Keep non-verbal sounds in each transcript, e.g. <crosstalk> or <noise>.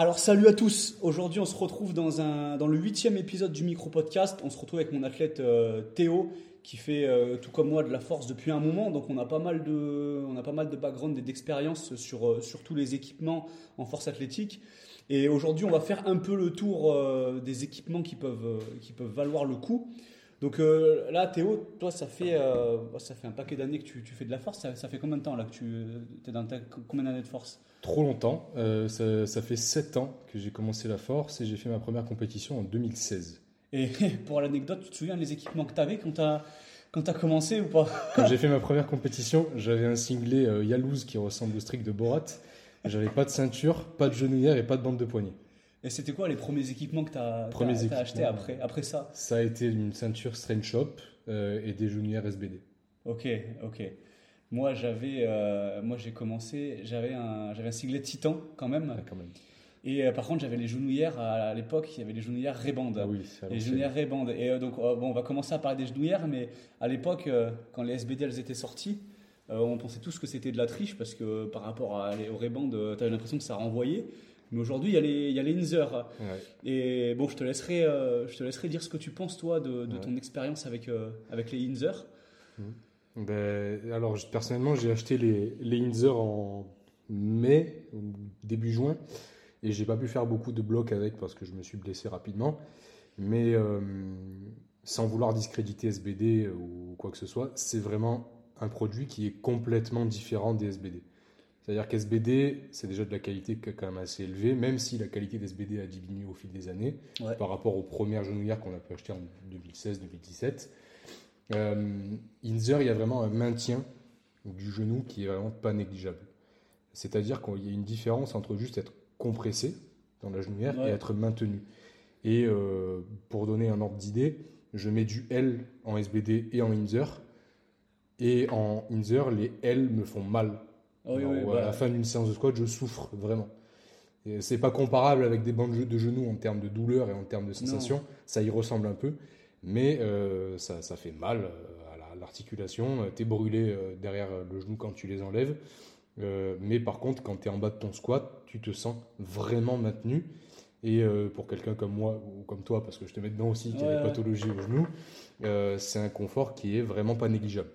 Alors salut à tous, aujourd'hui on se retrouve dans, un, dans le huitième épisode du micro-podcast, on se retrouve avec mon athlète euh, Théo qui fait euh, tout comme moi de la force depuis un moment, donc on a pas mal de, on a pas mal de background et d'expérience sur, euh, sur tous les équipements en force athlétique. Et aujourd'hui on va faire un peu le tour des équipements qui peuvent, qui peuvent valoir le coup. Donc euh, là, Théo, toi, ça fait, euh, ça fait un paquet d'années que tu, fais de la force. Ça, fait combien de temps là que tu es dans ta, combien d'années de force? Trop longtemps. Euh, ça, fait 7 ans que j'ai commencé la force et j'ai fait ma première compétition en 2016. Et <laughs> pour l'anecdote, tu te souviens des équipements que tu avais quand tu as commencé ou pas? Quand j'ai <laughs> fait ma première compétition, j'avais un singlet Yalouz qui ressemble au strict de Borat. J'avais pas de ceinture, pas de genouillère et pas de bande de poignet. Et c'était quoi les premiers équipements que tu as, as, achetés après, après ça? Ça a été une ceinture Strange Shop euh, et des genouillères SBD. Ok, ok. Moi, j'avais, euh, moi j'ai commencé, j'avais un, j'avais un singlet Titan quand même. quand même. Et euh, par contre, j'avais les genouillères à, l'époque, il y avait les genouillères Reband. Ah oui, les genouillères Reband. Et donc, bon, on va commencer à parler des genouillères, mais à l'époque, quand les SBD elles étaient sorties, on pensait tous que c'était de la triche parce que par rapport à, aux Reband, tu avais l'impression que ça renvoyait. Mais aujourd'hui, il y a les, il y a les Inzer. Et bon, je te, laisserai, euh, je te laisserai dire ce que tu penses, toi, de, de ton expérience avec, euh, avec les Inzer. Mmh. Ben, alors, personnellement, j'ai acheté les, les Inzer en mai, début juin. Et j'ai pas pu faire beaucoup de blocs avec parce que je me suis blessé rapidement. Mais euh, sans vouloir discréditer SBD ou quoi que ce soit, c'est vraiment un produit qui est complètement différent des SBD. C'est-à-dire qu'SBD, c'est déjà de la qualité quand même assez élevée, même si la qualité d'SBD a diminué au fil des années par rapport aux premières genouillères qu'on a pu acheter en 2016-2017. Euh, Inzer, il y a vraiment un maintien du genou qui est vraiment pas négligeable. C'est-à-dire qu'il y a une différence entre juste être compressé dans la genouillère et être maintenu. Et euh, pour donner un ordre d'idée, je mets du L en SBD et en Inzer. Et en Inzer, les L me font mal à la bah. fin d'une séance de squat, je souffre vraiment. C'est pas comparable avec des bandes de genoux en termes de douleur et en termes de sensation. Ça y ressemble un peu, mais euh, ça, ça, fait mal euh, à l'articulation. Tu es brûlé euh, derrière le genou quand tu les enlèves. mais par contre, quand tu es en bas de ton squat, tu te sens vraiment maintenu. Et pour quelqu'un comme moi ou comme toi, parce que je te mets dedans aussi, qui a des pathologies au genou, c'est un confort qui est vraiment pas négligeable.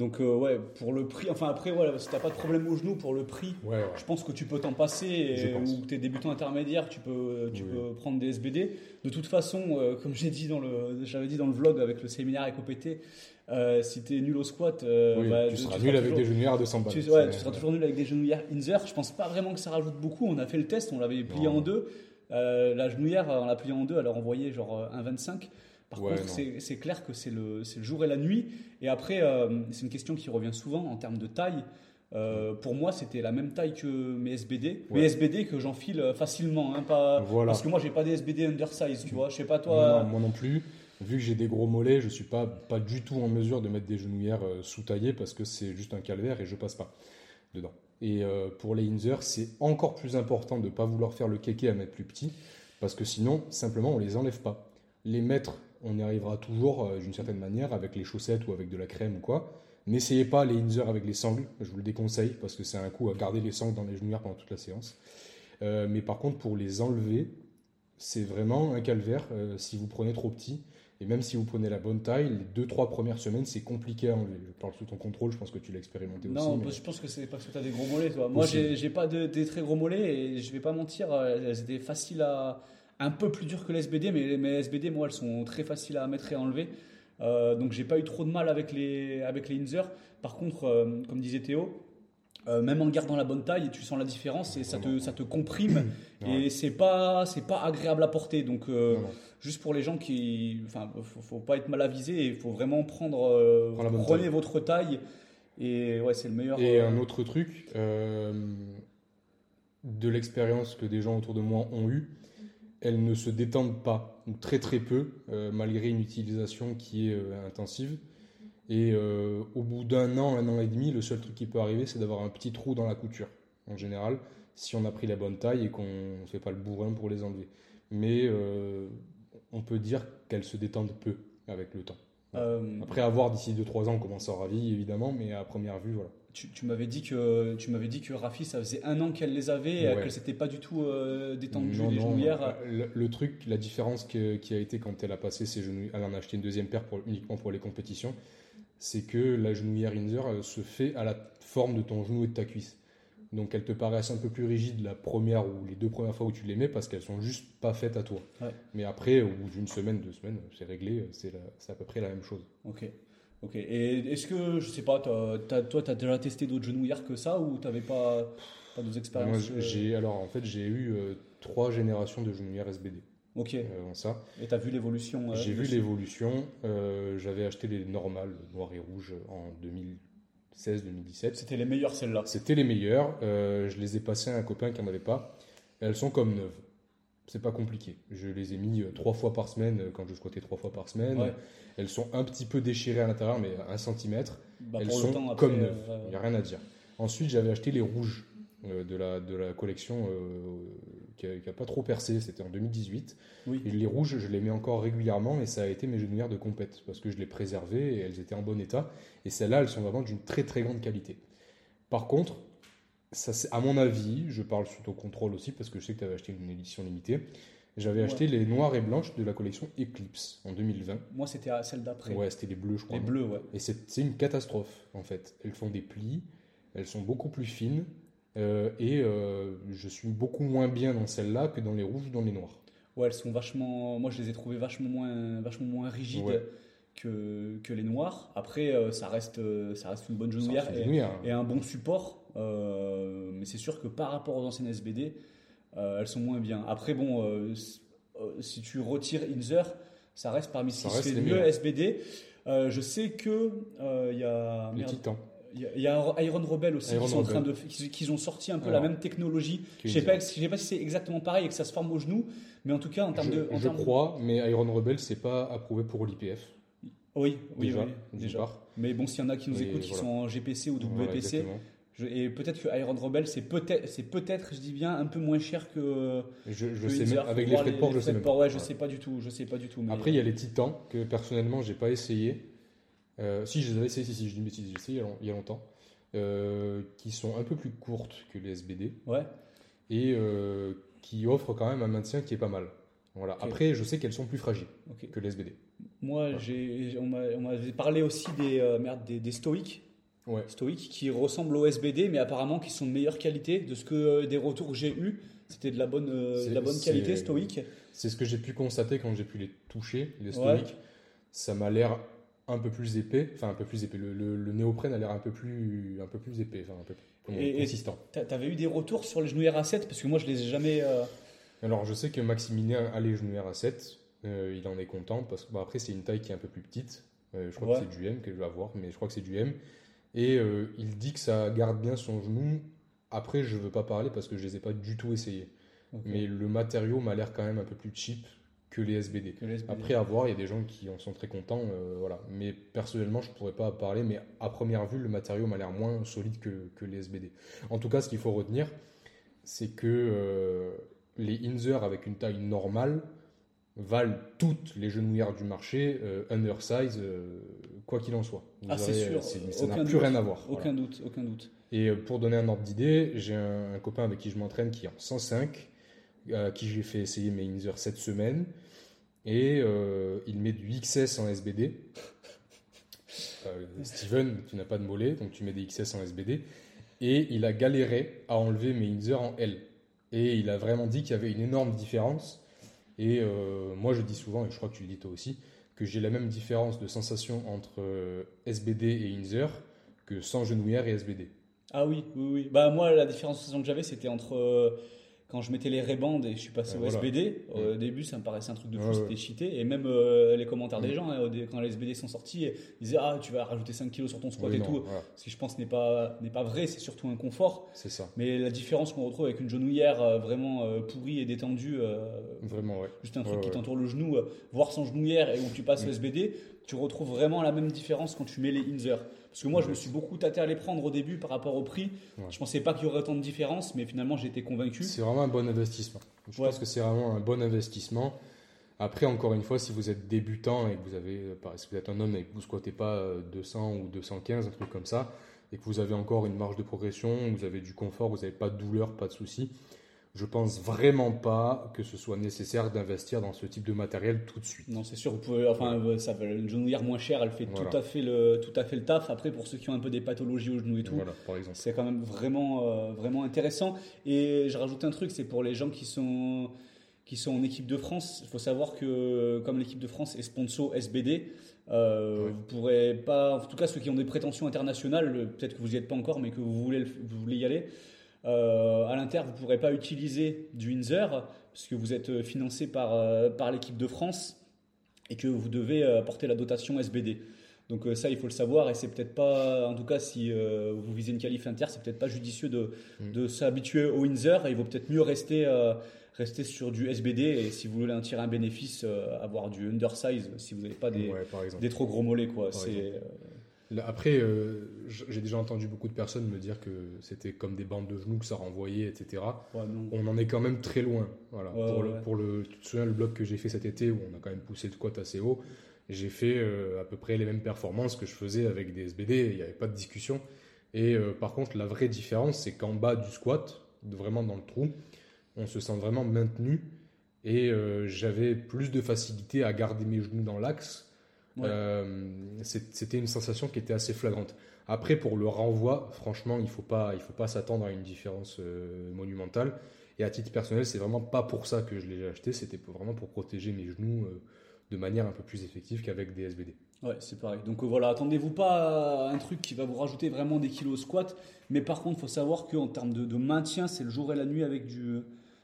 Donc euh, ouais, pour le prix, enfin après voilà, si t'as pas de problème au genou pour le prix, je pense que tu peux t'en passer et, ou t'es débutant intermédiaire, tu peux tu peux prendre des SBD. De toute façon, euh, <laughs> comme j'ai dit dans le j'avais dit dans le vlog avec le séminaire avec OPT, euh, si t'es nul au squat, bah, tu, seras nul avec des genouillères de 200 balles. Tu, ouais, tu seras toujours nul avec des genouillères Inzer. Je pense pas vraiment que ça rajoute beaucoup. On a fait le test, on l'avait plié en deux. la genouillère, on l'a plié en deux, elle a envoyé genre 1,25. Par contre, c'est clair que c'est le, le, jour et la nuit. Et après, euh, c'est une question qui revient souvent en termes de taille. Euh, pour moi, c'était la même taille que mes SBD. Mes SBD que j'enfile facilement. Hein, pas... Parce que moi, j'ai pas des SBD undersize, tu vois. Je sais pas toi. moi non plus. Vu que j'ai des gros mollets, je suis pas, pas du tout en mesure de mettre des genouillères euh, sous-taillées parce que c'est juste un calvaire et je passe pas dedans. Et pour les Inzer, c'est encore plus important de ne pas vouloir faire le kéké à mettre plus petit parce que sinon, simplement, on les enlève pas. Les mettre on y arrivera toujours euh, d'une certaine manière avec les chaussettes ou avec de la crème ou quoi. N'essayez pas les Inzer avec les sangles, je vous le déconseille parce que c'est un coup à garder les sangles dans les genouillères pendant toute la séance. Euh, mais par contre, pour les enlever, c'est vraiment un calvaire euh, si vous prenez trop petit. Et même si vous prenez la bonne taille, les deux, trois premières semaines, c'est compliqué à enlever. Je parle sous ton contrôle, je pense que tu l'as expérimenté aussi. Non, je pense que c'est parce que tu as des gros mollets. Toi. Moi, j'ai pas de, des très gros mollets et je vais pas mentir, elles étaient faciles à, un peu plus dur que les SBD, mais mes SBD, moi, elles sont très faciles à mettre et à enlever. Euh, donc, j'ai pas eu trop de mal avec les, avec les Inzer. Par contre, euh, comme disait Théo, euh, même en gardant la bonne taille, tu sens la différence et ça te, ça te comprime et c'est pas, c'est pas agréable à porter. Donc, euh, juste pour les gens qui, enfin, faut, faut pas être mal avisé, il faut vraiment prendre, prenez votre taille et ouais, c'est le meilleur. Et un autre truc, de l'expérience que des gens autour de moi ont eu, elles ne se détendent pas, ou très très peu, euh, malgré une utilisation qui est euh, intensive. Et euh, au bout d'un an, un an et demi, le seul truc qui peut arriver, c'est d'avoir un petit trou dans la couture, en général, si on a pris la bonne taille et qu'on ne fait pas le bourrin pour les enlever. Mais on peut dire qu'elles se détendent peu avec le temps. Après avoir d'ici 2-3 ans comment aura vie, évidemment, mais à première vue, voilà. tu, m'avais dit que tu m'avais dit que Rafi ça faisait un an qu'elle les avait et que c'était pas du tout euh, détendu les genouillères. Le, truc, la différence qui a été quand elle a passé ses genouillères, elle en a acheté une deuxième paire pour, uniquement pour les compétitions, c'est que la genouillère Inzer se fait à la forme de ton genou et de ta cuisse. Donc elles te paraissent un peu plus rigides la première ou les deux premières fois où tu les mets parce qu'elles sont juste pas faites à toi. Mais après, au bout d'une semaine, deux semaines, c'est réglé, c'est à peu près la même chose. Ok. Ok. Et est-ce que, je sais pas, toi, tu as déjà testé d'autres genouillères que ça ou tu n'avais pas, pas d'autres expériences Moi, j'ai, alors en fait, j'ai eu euh, trois générations de genouillères SBD. Ok. Euh, ça. Et tu as vu l'évolution euh, J'ai vu l'évolution. j'avais acheté les normales, noires et rouges, en 2016-2017. C'était les meilleures celles-là C'était les meilleures. je les ai passées à un copain qui n'en avait pas. Elles sont comme neuves c'est pas compliqué. Je les ai mis trois fois par semaine quand je squattais trois fois par semaine. Elles sont un petit peu déchirées à l'intérieur, mais un centimètre. Bah, elles sont comme neuves. Il n'y a rien à dire. Ensuite, j'avais acheté les rouges euh, de, la, de la collection qui n'a pas trop percé. C'était en 2018. Et les rouges, je les mets encore régulièrement et ça a été mes genouillères de compète parce que je les préservais et elles étaient en bon état. Et celles-là, elles sont vraiment d'une très très grande qualité. Par contre, ça, à mon avis, je parle sous ton contrôle aussi parce que je sais que tu avais acheté une édition limitée. J'avais acheté les noires et blanches de la collection Eclipse en 2020. Moi, c'était celle d'après. Ouais, c'était les bleus, je crois. Les bleus, ouais. Et c'est une catastrophe, en fait. Elles font des plis, elles sont beaucoup plus fines, euh, et euh, je suis beaucoup moins bien dans celles-là que dans les rouges ou dans les noirs. Ouais, elles sont vachement. Moi, je les ai trouvées vachement moins, vachement moins rigides. Que, que, les noirs. Après, euh, ça, reste, ça reste une bonne genouillère et, hein. et, un bon support. mais c'est sûr que par rapport aux anciennes SBD, elles sont moins bien. Après, bon, si tu retires Inzer, ça reste parmi ce qui se fait le mieux SBD. je sais que il y a. Les Titans. Il y, a Iron Rebel aussi qui, sont en train de, qui, ont sorti un peu la même technologie. Je sais pas, sais pas si c'est exactement pareil et que ça se forme au genou, mais en tout cas en termes de. je crois, mais Iron Rebel c'est pas approuvé pour l'IPF. Oui, oui, déjà, Mais bon, s'il y en a qui nous écoutent qui sont en GPC ou WPC, et peut-être que Iron Rebel, c'est peut-être, c'est peut-être, je dis bien, un peu moins cher que. Je, je sais même, avec les frais de port, je sais même. Ouais, je sais pas du tout, je sais pas du tout. Mais... Après, il y a les Titans que personnellement, j'ai pas essayé. Euh, si, je les avais essayés, si, si, je dis bêtise, j'ai essayé il y a longtemps. Euh, qui sont un peu plus courtes que les SBD. Ouais. Et euh, qui offrent quand même un maintien qui est pas mal. Voilà. Après, je sais qu'elles sont plus fragiles que les SBD. Moi, j'ai, on m'avait parlé aussi des, merde, des, des stoïques ouais. stoïques qui ressemblent au SBD, mais apparemment qui sont de meilleure qualité. De ce que des retours que j'ai eu, c'était de la bonne, euh, la bonne qualité stoïque. C'est ce que j'ai pu constater quand j'ai pu les toucher, les stoïques. Ça m'a l'air un peu plus épais, enfin un peu plus épais. Le, le, néoprène a l'air un peu plus, un peu plus épais, enfin un peu plus consistant. Tu avais eu des retours sur les genouillères à 7 parce que moi je les ai jamais. Euh, Alors je sais que Maximilien a les genouillères à 7, il en est content parce que après c'est une taille qui est un peu plus petite. je crois que c'est du M que je vais avoir, mais je crois que c'est du M. Et euh, il dit que ça garde bien son genou. Après, je ne veux pas parler parce que je ne les ai pas du tout essayés. Mais le matériau m'a l'air quand même un peu plus cheap que les SBD. Après, à voir, il y a des gens qui en sont très contents. Euh, voilà. Mais personnellement, je ne pourrais pas parler. Mais à première vue, le matériau m'a l'air moins solide que, que, les SBD. En tout cas, ce qu'il faut retenir, c'est que euh, les Inzer avec une taille normale valent toutes les genouillères du marché euh, undersize, euh, quoi qu'il en soit. ah, c'est sûr. Ça n'a plus rien à voir. Aucun doute, aucun doute. Et pour donner un ordre d'idée, j'ai un, copain avec qui je m'entraîne qui est en 105, à qui j'ai fait essayer mes Inzer cette semaine, et il met du XS en SBD. Steven, tu n'as pas de mollet, donc tu mets des XS en SBD. Et il a galéré à enlever mes Inzer en L. Et il a vraiment dit qu'il y avait une énorme différence et euh, moi, je dis souvent, et je crois que tu le dis toi aussi, que j'ai la même différence de sensation entre euh, SBD et Inzer que sans genouillère et SBD. Ah oui, oui, oui. Bah, moi, la différence de sensation que j'avais, c'était entre euh, quand je mettais les rébandes et je suis passé au SBD, au début ça me paraissait un truc de fou, c'était cheaté. Et même euh, les commentaires des mm. gens, hein, quand les SBD sont sortis, ils disaient Ah, tu vas rajouter 5 kilos sur ton squat et tout. Ce qui je pense n'est pas, n'est pas vrai, c'est surtout un confort. C'est ça. Mais la différence qu'on retrouve avec une genouillère euh, vraiment euh, pourrie et détendue, vraiment, ouais. juste un truc qui t'entoure le genou, voire sans genouillère et où tu passes mm. SBD, tu retrouves vraiment la même différence quand tu mets les Inzer. Parce que moi, je me suis beaucoup tâté à les prendre au début par rapport au prix. Je pensais pas qu'il y aurait autant de différence, mais finalement, j'ai été convaincu. C'est vraiment un bon investissement. Je pense que c'est vraiment un bon investissement. Après, encore une fois, si vous êtes débutant et que vous avez, euh, si vous êtes un homme et que vous squattez pas 200 euh, ou 215, un truc comme ça, et que vous avez encore une marge de progression, vous avez du confort, vous n'avez pas de douleur, pas de soucis, je pense vraiment pas que ce soit nécessaire d'investir dans ce type de matériel tout de suite. Non, c'est sûr, vous pouvez, enfin, ça, une genouillère moins chère, elle fait tout, à fait le, tout à fait le taf. Après, pour ceux qui ont un peu des pathologies au genou et tout, c'est quand même vraiment, euh, vraiment intéressant. Et je rajoute un truc, c'est pour les gens qui sont, qui sont en équipe de France, il faut savoir que comme l'équipe de France est sponsor SBD, euh, vous pourrez pas, en tout cas ceux qui ont des prétentions internationales, peut-être que vous n'y êtes pas encore, mais que vous voulez, vous voulez y aller, euh, à l'Inter, vous ne pourrez pas utiliser du Windsor puisque vous êtes financé par, euh, par l'équipe de France et que vous devez apporter la dotation SBD. Donc ça, il faut le savoir et c'est peut-être pas, en tout cas, si vous visez une qualif inter, c'est peut-être pas judicieux de, mm. de s'habituer au Windsor. il vaut peut-être mieux rester, rester sur du SBD et si vous voulez en tirer un bénéfice, avoir du undersize si vous n'avez pas des, des, trop gros mollets. Quoi. C'est, après, euh, j'ai déjà entendu beaucoup de personnes me dire que c'était comme des bandes de genoux que ça renvoyait, etc. on en est quand même très loin. Voilà. pour, Le, pour, le, tu te souviens le bloc que j'ai fait cet été où on a quand même poussé le squat assez haut, j'ai fait euh, à peu près les mêmes performances que je faisais avec des SBD. Il n'y avait pas de discussion. Et euh, par contre, la vraie différence, c'est qu'en bas du squat, vraiment dans le trou, on se sent vraiment maintenu. Et j'avais plus de facilité à garder mes genoux dans l'axe euh, c'était une sensation qui était assez flagrante. Après, pour le renvoi, franchement, il ne faut pas, il faut pas s'attendre à une différence euh, monumentale. Et à titre personnel, c'est vraiment pas pour ça que je l'ai acheté. C'était vraiment pour protéger mes genoux euh, de manière un peu plus effective qu'avec des SBD. Ouais, c'est pareil. Donc voilà, attendez-vous pas à un truc qui va vous rajouter vraiment des kilos au squat. Mais par contre, il faut savoir qu'en termes de, maintien, c'est le jour et la nuit avec du,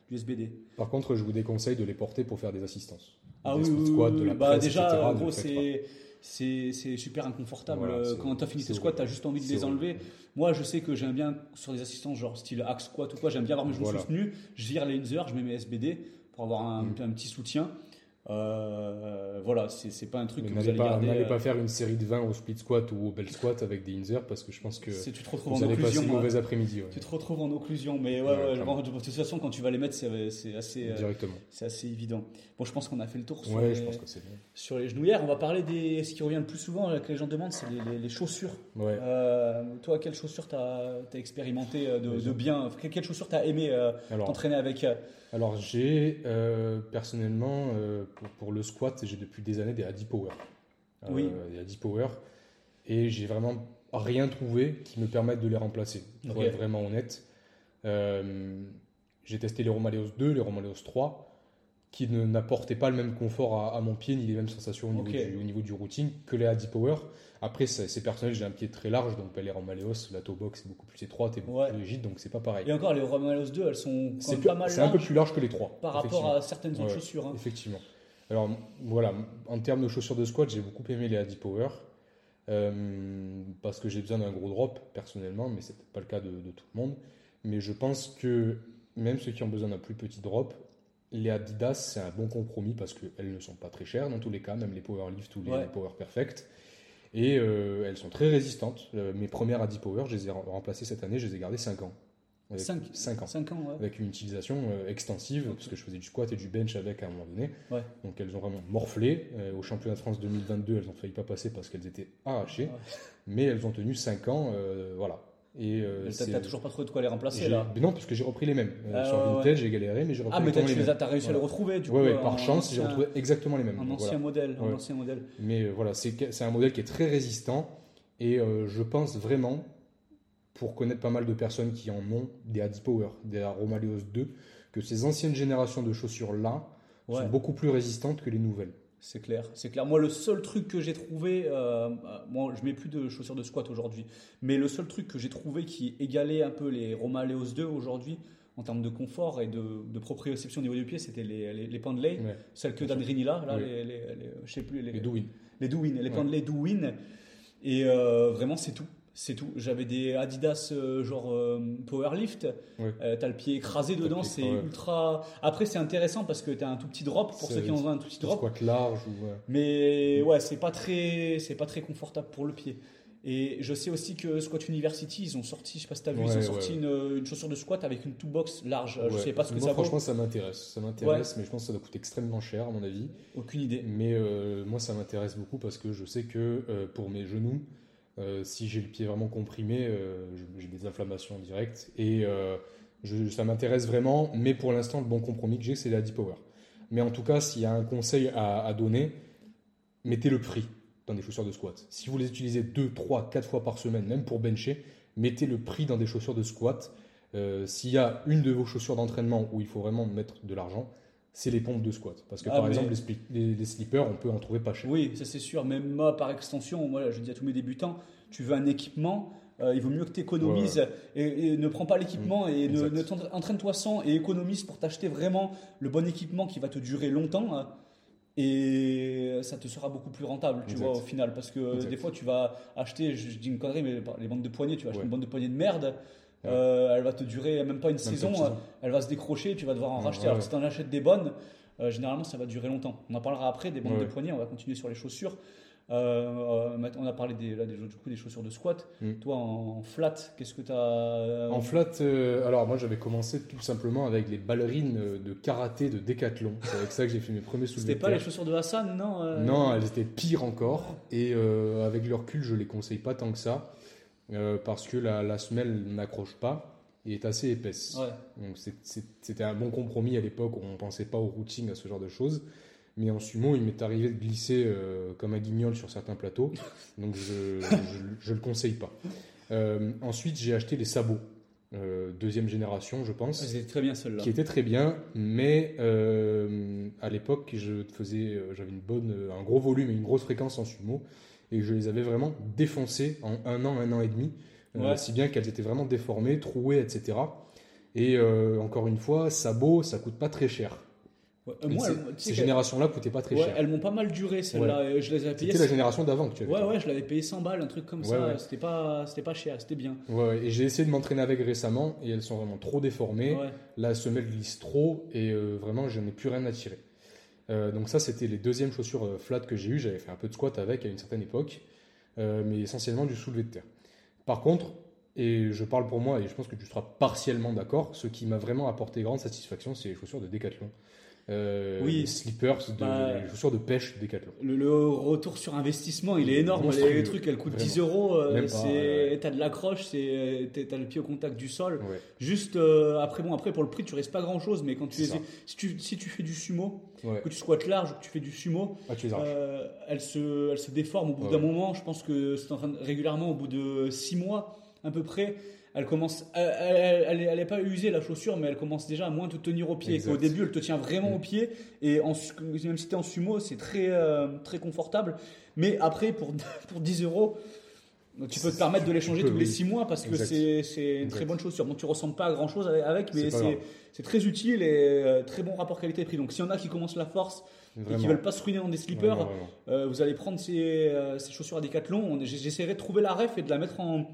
du SBD. Par contre, je vous déconseille de les porter pour faire des assistances. Ah oui, de la bah, déjà, en gros, c'est c'est super inconfortable. Quand tu as fini tes squats, tu as juste envie de les enlever. Moi, je sais que j'aime bien sur des assistances genre style axe squat ou quoi, j'aime bien avoir mes genoux soutenus. Je vire les je mets mes SBD pour avoir un, mm. un petit soutien. Euh, voilà, c'est pas un truc que vous allez pas, N'allez pas euh, faire une série de 20 au split squat ou au bell squat avec des inzer parce que je pense que tu te retrouves vous allez passer une mauvaise après-midi. Tu te retrouves en occlusion, mais ouais, ouais, de toute façon, quand tu vas les mettre, c'est assez, euh, Directement. c'est assez évident. Bon, je pense qu'on a fait le tour sur, les, je pense que sur les genouillères. On va parler des. Ce qui revient le plus souvent, que les gens demandent, c'est les, chaussures. toi, quelles chaussures tu as, expérimenté de, bien Quelles chaussures tu as aimé t'entraîner avec alors j'ai personnellement euh, pour, le squat j'ai depuis des années des Adipower. Euh, oui. Des Adipower et j'ai vraiment rien trouvé qui me permette de les remplacer. Pour être vraiment honnête, j'ai testé les Romaleos 2, les Romaleos 3 qui n'apportaient pas le même confort à, mon pied ni les mêmes sensations au niveau, du, au niveau du routing que les Adipower. Après, c'est personnel, j'ai un pied très large, donc les Romaleos, la toe box est beaucoup plus étroite et beaucoup plus rigide, donc c'est pas pareil. Et encore, les Romaleos 2, elles sont pas mal C'est un peu plus large que les 3. Par rapport à certaines autres chaussures. Hein. Effectivement. Alors voilà, en termes de chaussures de squat, j'ai beaucoup aimé les Adipower. Euh, parce que j'ai besoin d'un gros drop personnellement, mais c'est pas le cas de, tout le monde. Mais je pense que même ceux qui ont besoin d'un plus petit drop, les Adidas c'est un bon compromis parce qu'elles ne sont pas très chères dans tous les cas, même les Powerlift ou les Power Perfect. Et euh, elles sont très résistantes. Euh, mes premières Adipower, je les ai remplacées cette année, je les ai gardées 5 ans. 5, 5 ans. 5 ans Avec une utilisation euh, extensive, parce que je faisais du squat et du bench avec à un moment donné. Donc elles ont vraiment morflé. au championnat de France 2022, elles ont failli pas passer parce qu'elles étaient arrachées. Mais elles ont tenu 5 ans. voilà. Et euh, t'as toujours pas trouvé de quoi les remplacer là Non, parce que j'ai repris les mêmes. Euh, ah, sur Vintage, j'ai galéré, mais j'ai repris ah, mais tu les as, as réussi à les retrouver du coup, ouais, par chance, j'ai retrouvé exactement les mêmes. Un ancien modèle, un ancien modèle. Mais euh, voilà, c'est un modèle qui est très résistant et euh, je pense vraiment, pour connaître pas mal de personnes qui en ont des Adipower, des Romaleos 2, que ces anciennes générations de chaussures là sont beaucoup plus résistantes que les nouvelles. C'est clair, c'est clair. Moi, le seul truc que j'ai trouvé, euh, moi, je mets plus de chaussures de squat aujourd'hui, mais le seul truc que j'ai trouvé qui égalait un peu les Roma Leos 2 aujourd'hui en termes de confort et de, de proprioception au niveau du pied, c'était les, les, les Pendley, celles que Dan là, là les, les, je sais plus, les, les Douin. Les Douin, les Pendley Douin. Et euh, vraiment, c'est tout. C'est tout. J'avais des Adidas euh, genre euh, Powerlift. Euh, t'as le pied écrasé dedans, c'est ultra. Après, c'est intéressant parce que t'as un tout petit drop pour ceux qui ont un tout petit drop. Squat large. Mais ouais, c'est pas très, c'est pas très confortable pour le pied. Et je sais aussi que Squat University, ils ont sorti, je sais pas si t'as vu, ils ont sorti une, chaussure de squat avec une two box large. Je sais pas ce que moi, ça franchement, ça m'intéresse. Ça m'intéresse, mais je pense que ça doit coûter extrêmement cher, à mon avis. Aucune idée. Mais moi, ça m'intéresse beaucoup parce que je sais que pour mes genoux, si j'ai le pied vraiment comprimé, j'ai des inflammations directes et ça m'intéresse vraiment. Mais pour l'instant, le bon compromis que j'ai, c'est la Deep Power. Mais en tout cas, s'il y a un conseil à, donner, mettez le prix dans des chaussures de squat. Si vous les utilisez 2, 3, 4 fois par semaine, même pour bencher, mettez le prix dans des chaussures de squat. Euh, s'il y a une de vos chaussures d'entraînement où il faut vraiment mettre de l'argent, c'est les pompes de squat. Parce que ah, par exemple, les, les, slippers, on peut en trouver pas cher. Oui, ça c'est sûr. Même moi, par extension, moi, je dis à tous mes débutants, tu veux un équipement, euh, il vaut mieux que tu économises et, ne prends pas l'équipement mm. et ne, ne entraîne-toi sans et économise pour t'acheter vraiment le bon équipement qui va te durer longtemps. Hein. et ça te sera beaucoup plus rentable, tu vois, au final. Parce que des fois, tu vas acheter, je, dis une connerie, mais les bandes de poignets, tu vas acheter une bande de poignets de merde. Euh, elle va te durer même pas une saison, elle va se décrocher, tu vas devoir en racheter. Alors que si tu en achètes des bonnes, euh, généralement ça va durer longtemps. On en parlera après des bandes de poignets, on va continuer sur les chaussures. Euh, on a parlé des, là, des, du coup, des chaussures de squat. Mm. Toi, en, flat, qu'est-ce que tu as En flat, euh, alors moi j'avais commencé tout simplement avec les ballerines de karaté de décathlon. C'est avec ça que j'ai fait mes premiers soulevés. C'était pas les chaussures de Hassan, non Non, elles étaient pires encore. Et avec le recul, je les conseille pas tant que ça. Parce que la, la semelle n'accroche pas et est assez épaisse. Donc c'était un bon compromis à l'époque on pensait pas au routing, à ce genre de choses. Mais en sumo, il m'est arrivé de glisser euh, comme un guignol sur certains plateaux. Donc je ne le conseille pas. Euh, ensuite, j'ai acheté les sabots. Euh, deuxième génération, je pense. C'était très bien celle-là. Qui était très bien, mais à l'époque, je faisais, j'avais une bonne, un gros volume et une grosse fréquence en sumo, et je les avais vraiment défoncées en un an, un an et demi, si bien qu'elles étaient vraiment déformées, trouées, etc. Et encore une fois, sabots, ça coûte pas très cher. Euh, moi, ces générations-là coûtaient pas très cher. Elles m'ont pas mal duré, celles-là. Je les avais payées. C'était la génération d'avant que tu avais. Ouais, ouais, je l'avais payé 100 balles, un truc comme ça. C'était pas, c'était pas cher, c'était bien. Ouais, et j'ai essayé de m'entraîner avec récemment et elles sont vraiment trop déformées. La semelle glisse trop et euh, vraiment, je n'ai plus rien à tirer. Euh, donc ça, c'était les deuxièmes chaussures flat que j'ai eues. J'avais fait un peu de squat avec à une certaine époque, mais essentiellement du soulevé de terre. Par contre, et je parle pour moi, et je pense que tu seras partiellement d'accord, ce qui m'a vraiment apporté grande satisfaction, c'est les chaussures de Decathlon. Euh, oui. slippers, de, bah, chaussures de pêche Decathlon. Le, retour sur investissement, il est énorme. Les, trucs, elles coûtent 10 euros. Euh, t'as de l'accroche, t'as le pied au contact du sol. Juste euh, après, bon, après pour le prix, tu restes pas grand chose, mais quand tu, si tu, si tu fais du sumo, que tu squattes large ou que tu fais du sumo, ah, elle se, elle se déforme au bout d'un moment. Je pense que c'est en train de, régulièrement au bout de 6 mois à peu près elle commence, elle, elle, est pas usée la chaussure, mais elle commence déjà à moins te tenir au pied. Au début, elle te tient vraiment au pied, et en, même si tu es en sumo, c'est très, euh, très confortable. Mais après, pour, <laughs> pour 10 euros, tu peux te permettre de les changer tous les 6 mois parce que c'est une très bonne chaussure. Bon, tu ressembles pas à grand chose avec, mais c'est très utile et euh, très bon rapport qualité-prix. Donc, s'il y en a qui commencent la force et qui veulent pas se ruiner dans des slippers, euh, vous allez prendre ces, ces chaussures à Decathlon. J'essaierai de trouver la ref et de la mettre en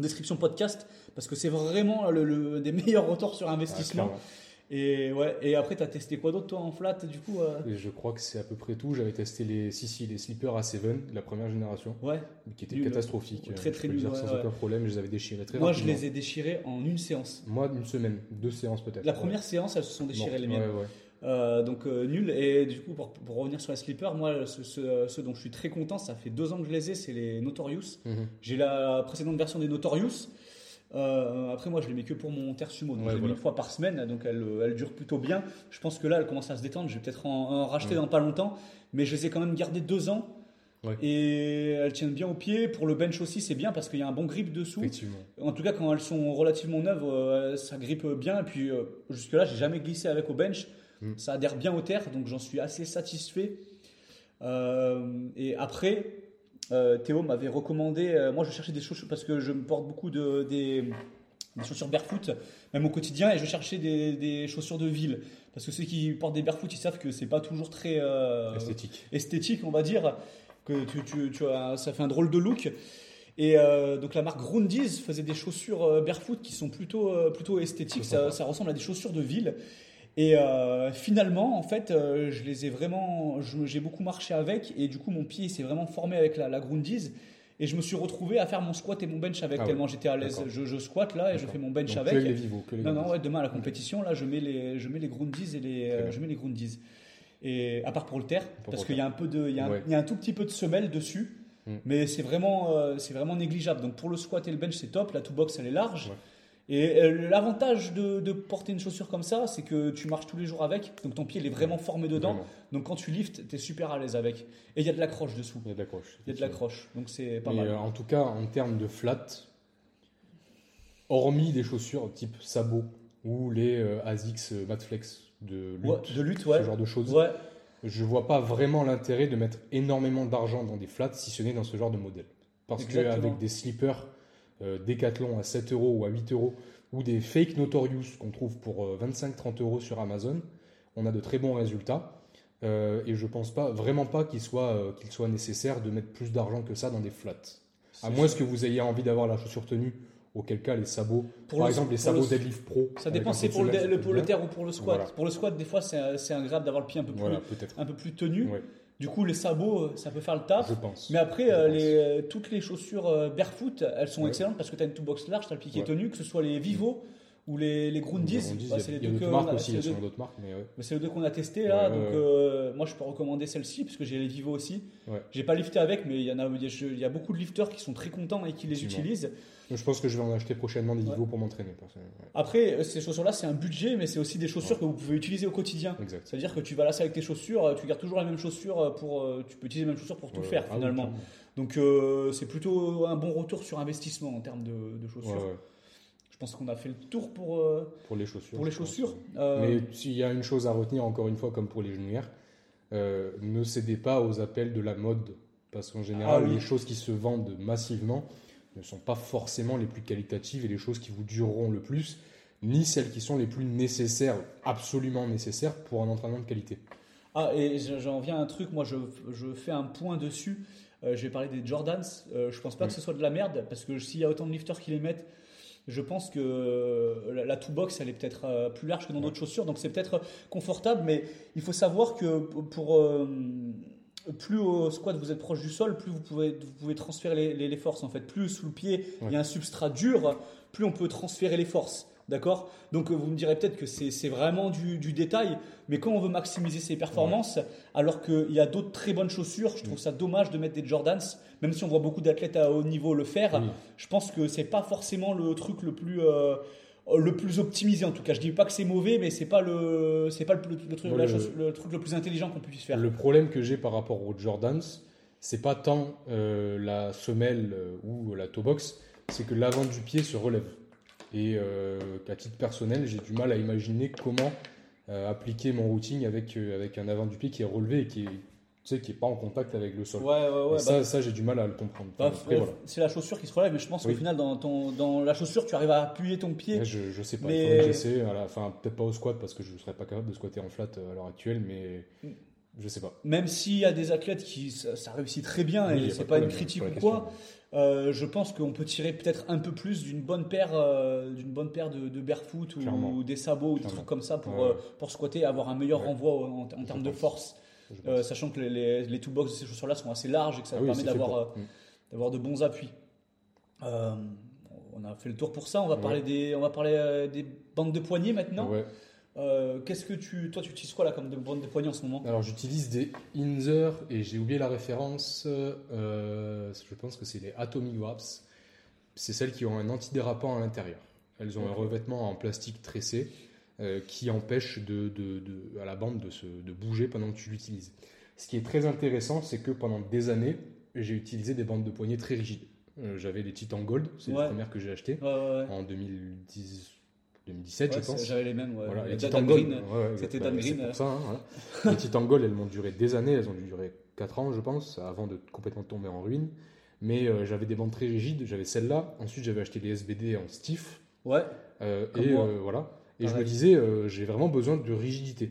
description podcast parce que c'est vraiment le, des <laughs> meilleurs retours sur investissement. et ouais, et après tu as testé quoi d'autre toi en flat du coup euh Je crois que c'est à peu près tout. J'avais testé les si si les slippers A7 de la première génération. Ouais. Qui étaient catastrophiques. Très très nul. sans aucun problème, je les avais déchirés très Moi je les ai déchirés en une séance. Moi une semaine, deux séances peut-être. La première séance elles se sont déchirées les miennes. Euh, donc euh, nul. Et du coup, pour, revenir sur les slippers, moi, ceux, dont je suis très content, ça fait deux ans que je les ai, c'est les Notorious. Mhm. J'ai la précédente version des Notorious. Euh, après, moi, je les mets que pour mon terre sumo. Donc, je les mets une fois par semaine. Donc, elles, elles, durent plutôt bien. Je pense que là, elles commencent à se détendre. Je vais peut-être en, racheter dans pas longtemps. Mais je les ai quand même gardées deux ans. Et elles tiennent bien au pied. Pour le bench aussi, c'est bien parce qu'il y a un bon grip dessous. En tout cas, quand elles sont relativement neuves, ça grippe bien. Et puis, jusque-là, j'ai jamais glissé avec au bench. Mm. Ça adhère bien aux terres, donc j'en suis assez satisfait. Euh, et après, euh, Théo m'avait recommandé, euh, moi je cherchais des chaussures parce que je me porte beaucoup de, des, chaussures barefoot, même au quotidien, et je cherchais des, chaussures de ville. Parce que ceux qui portent des barefoot, ils savent que c'est pas toujours très esthétique. esthétique, on va dire, que tu, tu, tu as, ça fait un drôle de look. Et donc la marque Grundis faisait des chaussures barefoot qui sont plutôt, plutôt esthétiques, ça, ça, ressemble à des chaussures de ville. Et euh, finalement, en fait, euh, je les ai vraiment, j'ai beaucoup marché avec, et du coup, mon pied s'est vraiment formé avec la, la. Et je me suis retrouvé à faire mon squat et mon bench avec, ah tellement j'étais à l'aise. Je, je squatte là et je fais mon bench avec. Que les vivos, que les non, non, ouais, demain à la compétition, là, je mets les, je mets les Grundis et les, euh, je mets les Grundis. Et à part pour le terre, parce qu'il y a un peu de, il y, a un, il y a un tout petit peu de semelle dessus. Mm. Mais c'est vraiment, euh, c'est vraiment négligeable. Donc pour le squat et le bench, c'est top. La two box, elle est large. Et euh, l'avantage de, de, porter une chaussure comme ça, c'est que tu marches tous les jours avec. Donc ton pied, il est vraiment formé dedans. Donc quand tu liftes, tu es super à l'aise avec. Et il y a de l'accroche dessous. Il y a de l'accroche. Il y a de l'accroche. Donc c'est pas mal. en tout cas, en termes de flat, hormis des chaussures type sabot ou les ASICS Matflex de lutte, de lutte ouais. ce genre de choses. Ouais je vois pas vraiment l'intérêt de mettre énormément d'argent dans des flats si ce n'est dans ce genre de modèle. Parce qu'avec des slippers euh, Decathlon à 7 euros ou à 8 euros ou des fake Notorious qu'on trouve pour 25-30 euh, euros sur Amazon, on a de très bons résultats. Euh, et je pense pas, vraiment pas qu'il soit, qu'il soit nécessaire de mettre plus d'argent que ça dans des flats. À moins que vous ayez envie d'avoir la chaussure tenue auquel cas les sabots, par exemple les sabots deadlift pro. Ça dépend si c'est pour, le, pour le terre ou pour le squat. Pour le squat, des fois, c'est agréable d'avoir le pied un peu plus, un peu plus tenu. Du coup, les sabots, euh, ça peut faire le taf. Je pense. Mais après, euh, les, euh, toutes les chaussures barefoot, elles sont excellentes parce que tu as une two box large, tu as le est tenu, que ce soit les Vivo ou les, les Grundis. c'est les deux marques aussi, il y a d'autres marques. Mais c'est les deux qu'on a testé là. donc euh, moi je peux recommander celle-ci parce que j'ai les Vivo aussi. J'ai pas lifté avec, mais il y en a, il y a beaucoup de lifters qui sont très contents et qui les utilisent. Je pense que je vais en acheter prochainement des Vivo pour m'entraîner. Après, euh, ces chaussures-là, c'est un budget, mais c'est aussi des chaussures que vous pouvez utiliser au quotidien. C'est-à-dire que tu vas lasser avec tes chaussures, euh, tu gardes toujours la même chaussure pour, tu peux utiliser les mêmes chaussures pour tout faire ah finalement. donc c'est plutôt un bon retour sur investissement en termes de, de chaussures. Je pense qu'on a fait le tour pour, euh, pour les chaussures. Pour les chaussures. Euh, Mais s'il y a une chose à retenir, encore une fois, comme pour les genouillères, euh, ne cédez pas aux appels de la mode. Parce qu'en général, ah les choses qui se vendent massivement ne sont pas forcément les plus qualitatives et les choses qui vous dureront le plus, ni celles qui sont les plus nécessaires, absolument nécessaires pour un entraînement de qualité. Ah, et j'en viens à un truc, moi je, je fais un point dessus. je vais parler des Jordans. je pense pas que ce soit de la merde, parce que s'il y a autant de lifters qui les mettent, je pense que euh, la, two box elle est peut-être euh, plus large que dans d'autres chaussures, donc c'est peut-être confortable, mais il faut savoir que pour euh, plus au squat vous êtes proche du sol, plus vous pouvez, vous pouvez transférer les, les, forces en fait. Plus sous le pied il y a un substrat dur, plus on peut transférer les forces. D'accord? Donc vous me direz peut-être que c'est vraiment du, détail, mais quand on veut maximiser ses performances, alors qu'il y a d'autres très bonnes chaussures, je trouve ça dommage de mettre des Jordans, même si on voit beaucoup d'athlètes à haut niveau le faire. Je pense que c'est pas forcément le truc le plus euh, le plus optimisé en tout cas. Je dis pas que c'est mauvais, mais c'est pas le c'est pas le, truc, le, truc le plus intelligent qu'on puisse faire. Le problème que j'ai par rapport aux Jordans, c'est pas tant euh, la semelle euh, ou la toe box, c'est que l'avant du pied se relève. Et euh, qu'à titre personnel, j'ai du mal à imaginer comment euh, appliquer mon routing avec, euh, avec un avant du pied qui est relevé et qui est, tu sais, qui est pas en contact avec le sol. Ouais, ouais, ouais, ça, bah, ça j'ai du mal à le comprendre. Bah, c'est la chaussure qui se relève, mais je pense qu'au final, dans, ton, dans la chaussure, tu arrives à appuyer ton pied. je, je sais pas, que j'essaie. Enfin, peut-être pas au squat parce que je ne serais pas capable de squatter en flat à l'heure actuelle, mais. Je sais pas. Même s'il y a des athlètes qui ça, réussit très bien et c'est pas, pas une critique ou quoi, euh, je pense qu'on peut tirer peut-être un peu plus d'une bonne paire, euh, d'une bonne paire de, de barefoot ou, des sabots ou des trucs comme ça pour, euh, pour squatter et avoir un meilleur renvoi en, termes de force. sachant que les, les, toolbox de ces chaussures-là sont assez larges et que ça ah permet d'avoir, d'avoir de bons appuis. on a fait le tour pour ça. On va parler, des, on va parler des bandes de poignées maintenant. Euh, qu'est-ce que tu, toi, tu utilises quoi là comme de bande de poignée en ce moment? Alors, j'utilise des Inzer et j'ai oublié la référence. Euh, je pense que c'est les Atomic Wraps. C'est celles qui ont un antidérapant à l'intérieur. Elles ont un revêtement en plastique tressé euh, qui empêche de, de, de, à la bande de, se, de bouger pendant que tu l'utilises. Ce qui est très intéressant, c'est que pendant des années, j'ai utilisé des bandes de poignée très rigides. J'avais les Titan Gold, c'est la première que j'ai achetées en 2010 2017, je pense. J'avais les mêmes, ouais. Voilà, les Titan Green. C'était bah, Green. pour ça. Hein, les Titan Gold, elles m'ont duré des années, elles ont duré 4 ans, je pense, avant de complètement tomber en ruine. Mais euh, j'avais des bandes très rigides, j'avais celle-là. Ensuite, j'avais acheté les SBD en stiff. Ouais. Euh, et euh, voilà. Et je me disais, j'ai vraiment besoin de rigidité.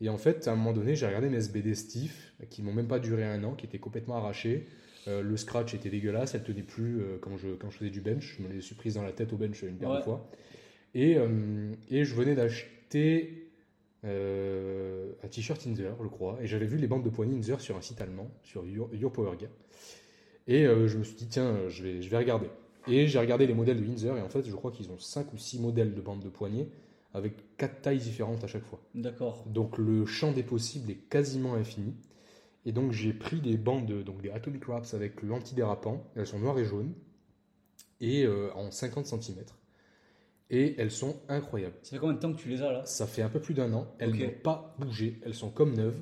Et en fait, à un moment donné, j'ai regardé mes SBD stiff, qui m'ont même pas duré un an, qui étaient complètement arrachés. le scratch était dégueulasse, elle tenait plus quand, je, quand je faisais du bench. Je me les suis prises dans la tête au bench une paire de fois. Et, euh, et je venais d'acheter euh, un t-shirt Inzer, je crois, et j'avais vu les bandes de poignées Inzer sur un site allemand, sur Your, Power Gear. Et euh, je me suis dit, tiens, je vais, je vais regarder. Et j'ai regardé les modèles de Inzer, et en fait, je crois qu'ils ont 5 ou 6 modèles de bandes de poignées avec 4 tailles différentes à chaque fois. D'accord. Donc le champ des possibles est quasiment infini. Et donc j'ai pris des bandes, donc des Atomic Wraps avec l'antidérapant. Elles sont noires et jaunes et euh, en 50 cm. Et elles sont incroyables. Ça fait combien de temps que tu les as là? Ça fait un peu plus d'un an. Elles Ok. n'ont pas bougé. Elles sont comme neuves.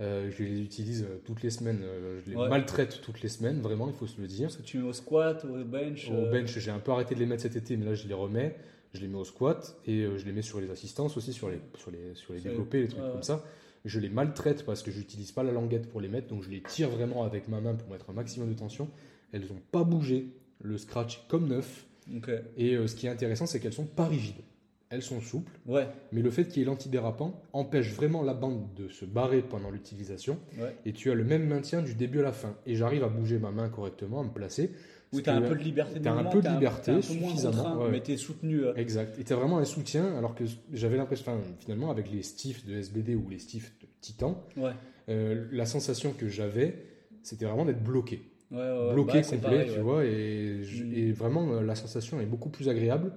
Euh, je les utilise euh, toutes les semaines. euh, je les Ouais. maltraite toutes les semaines, vraiment, il faut se le dire. Parce que tu mets au squat, au bench. Au bench, j'ai un peu arrêté de les mettre cet été, mais là je les remets. Je les mets au squat et je les mets sur les assistances aussi, sur les, sur les, sur les développés, les trucs ouais, comme ça. Je les maltraite parce que j'utilise pas la languette pour les mettre, donc je les tire vraiment avec ma main pour mettre un maximum de tension. Elles n'ont pas bougé, le scratch est comme neuf. Et euh, ce qui est intéressant, c'est qu'elles sont pas rigides. Elles sont souples, Ouais. mais le fait qu'il y ait l'antidérapant empêche vraiment la bande de se barrer pendant l'utilisation. Ouais. Et tu as le même maintien du début à la fin. Et j'arrive à bouger ma main correctement, à me placer. Ce tu as un peu de liberté de t'as un peu de liberté, suffisamment, ouais. mais tu es soutenu. euh, Exact. Et tu as vraiment un soutien, alors que j'avais l'impression, finalement, avec les stiffs de SBD ou les stiffs de Titan, euh, la sensation que j'avais, c'était vraiment d'être bloqué. Ouais, ouais, ouais. bloqué Bah, complet, pareil, tu vois. Et, Mm. et vraiment, euh, la sensation est beaucoup plus agréable.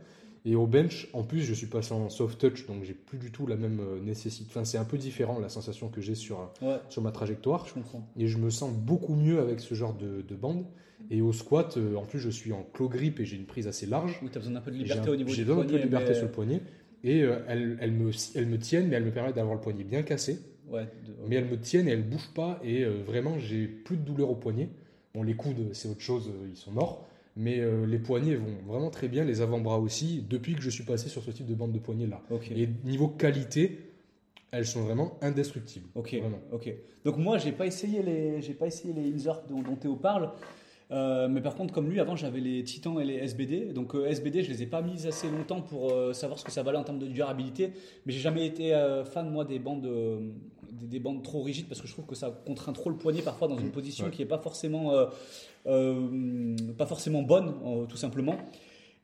Et au bench, en plus, je suis passé en soft touch, donc j'ai plus du tout la même euh, nécessité. Enfin, c'est un peu différent la sensation que j'ai sur, Ouais, sur ma trajectoire. je comprends. Et je me sens beaucoup mieux avec ce genre de, de bande. Et au squat, euh, en plus, je suis en claw grip et j'ai une prise assez large. Où tu as besoin d'un peu de J'ai liberté au niveau J'ai du besoin d'un peu poignet. de liberté mais- sur le poignet. Et euh, elles, elles me, elles me tiennent, mais elles me permettent d'avoir le poignet bien cassé. Ouais, de- Mais elles me tiennent et elles bougent pas. Et euh, vraiment, j'ai plus de douleur au poignet. Bon, les coudes, c'est autre chose, euh, ils sont morts. Mais euh, les poignets vont vraiment très bien, les avant-bras aussi, depuis que je suis passé sur ce type de bande de poignet là. Et niveau qualité, elles sont vraiment indestructibles. Ok, Vraiment. ok. Donc moi, j'ai pas essayé les, j'ai pas essayé les Inzer dont, dont Théo parle. Euh, mais par contre, comme lui, avant j'avais les Titans et les SBD. Donc euh, SBD, je les ai pas mises assez longtemps pour euh, savoir ce que ça valait en termes de durabilité. Mais j'ai jamais été fan moi des bandes, des, des bandes trop rigides parce que je trouve que ça contraint trop le poignet parfois dans une position Ouais. qui est pas forcément, pas forcément bonne, tout simplement.